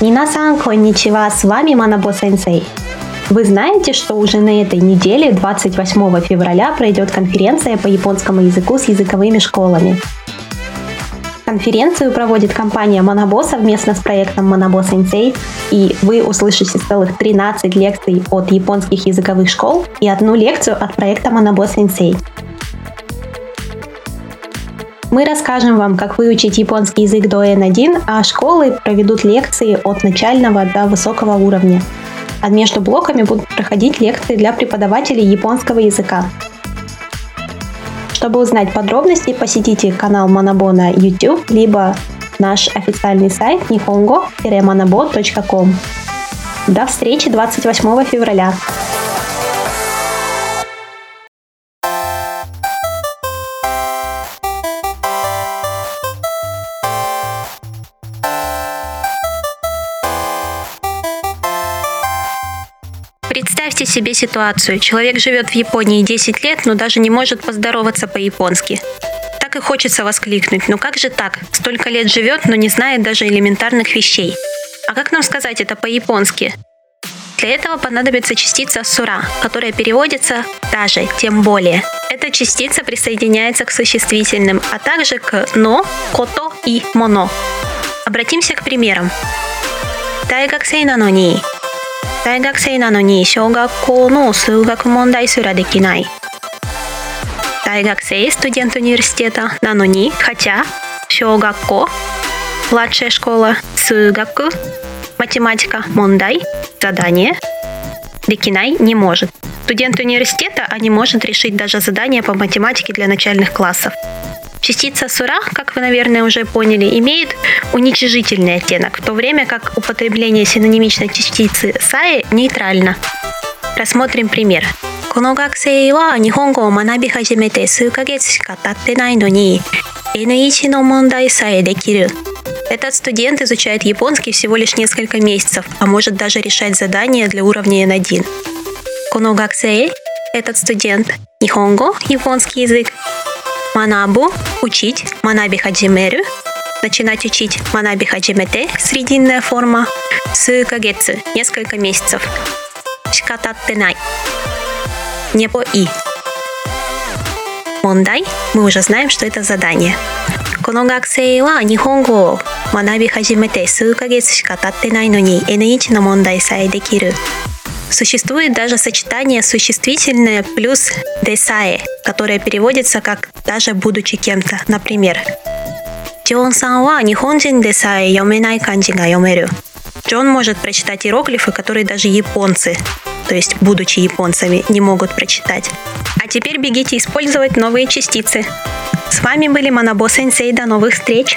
Минасан, конничева, с вами Манабо Сенсей. Вы знаете, что уже на этой неделе, 28 февраля, пройдет конференция по японскому языку с языковыми школами. Конференцию проводит компания Monabo совместно с проектом Monabo Sensei, и вы услышите целых 13 лекций от японских языковых школ и одну лекцию от проекта Monabo Sensei. Мы расскажем вам, как выучить японский язык до N1, а школы проведут лекции от начального до высокого уровня. А между блоками будут проходить лекции для преподавателей японского языка. Чтобы узнать подробности, посетите канал Monabo на YouTube, либо наш официальный сайт nihongo-manabo.com. До встречи 28 февраля! Представьте себе ситуацию. Человек живет в Японии 10 лет, но даже не может поздороваться по-японски. Так и хочется воскликнуть. Ну как же так? Столько лет живет, но не знает даже элементарных вещей. А как нам сказать это по-японски? Для этого понадобится частица «сура», которая переводится «даже», «тем более». Эта частица присоединяется к существительным, а также к «но», «кото» и «моно». Обратимся к примерам. «Тайгаксей нанони» 大学生なのに小学校の数学問題すらできない。大学生 студент университета, на но не, хотя, 小学校 младшая школа, 数学 математика, мондай, задание, декинай не может. Студент университета а не может решить даже задание по математике для начальных классов. Частица сура, как вы, наверное, уже поняли, имеет уничижительный оттенок, в то время как употребление синонимичной частицы саи нейтрально. Рассмотрим пример. この学生は日本語を学び始めて数ヶ月しか経ってないのに N1 の問題さえできる Этот студент изучает японский всего лишь несколько месяцев, а может даже решать задания для уровня N1. この学生 этот студент, нихонго, японский язык, Манабу – учить, манаби хаджимеру – начинать учить, манаби хаджимете – срединная форма, сукагецу – несколько месяцев, шикататтенай – не по и. Мондай – мы уже знаем, что это задание. この学生は日本語を学び始めて数ヶ月しか経ってないのに N1 の問題さえできる Существует даже сочетание существительное плюс десае, которое переводится как «даже будучи кем-то». Например, Джон сан ва нихонджин десае йоменай йомеру. Джон может прочитать иероглифы, которые даже японцы, то есть будучи японцами, не могут прочитать. А теперь бегите использовать новые частицы. С вами были Манабо Сенсей. До новых встреч!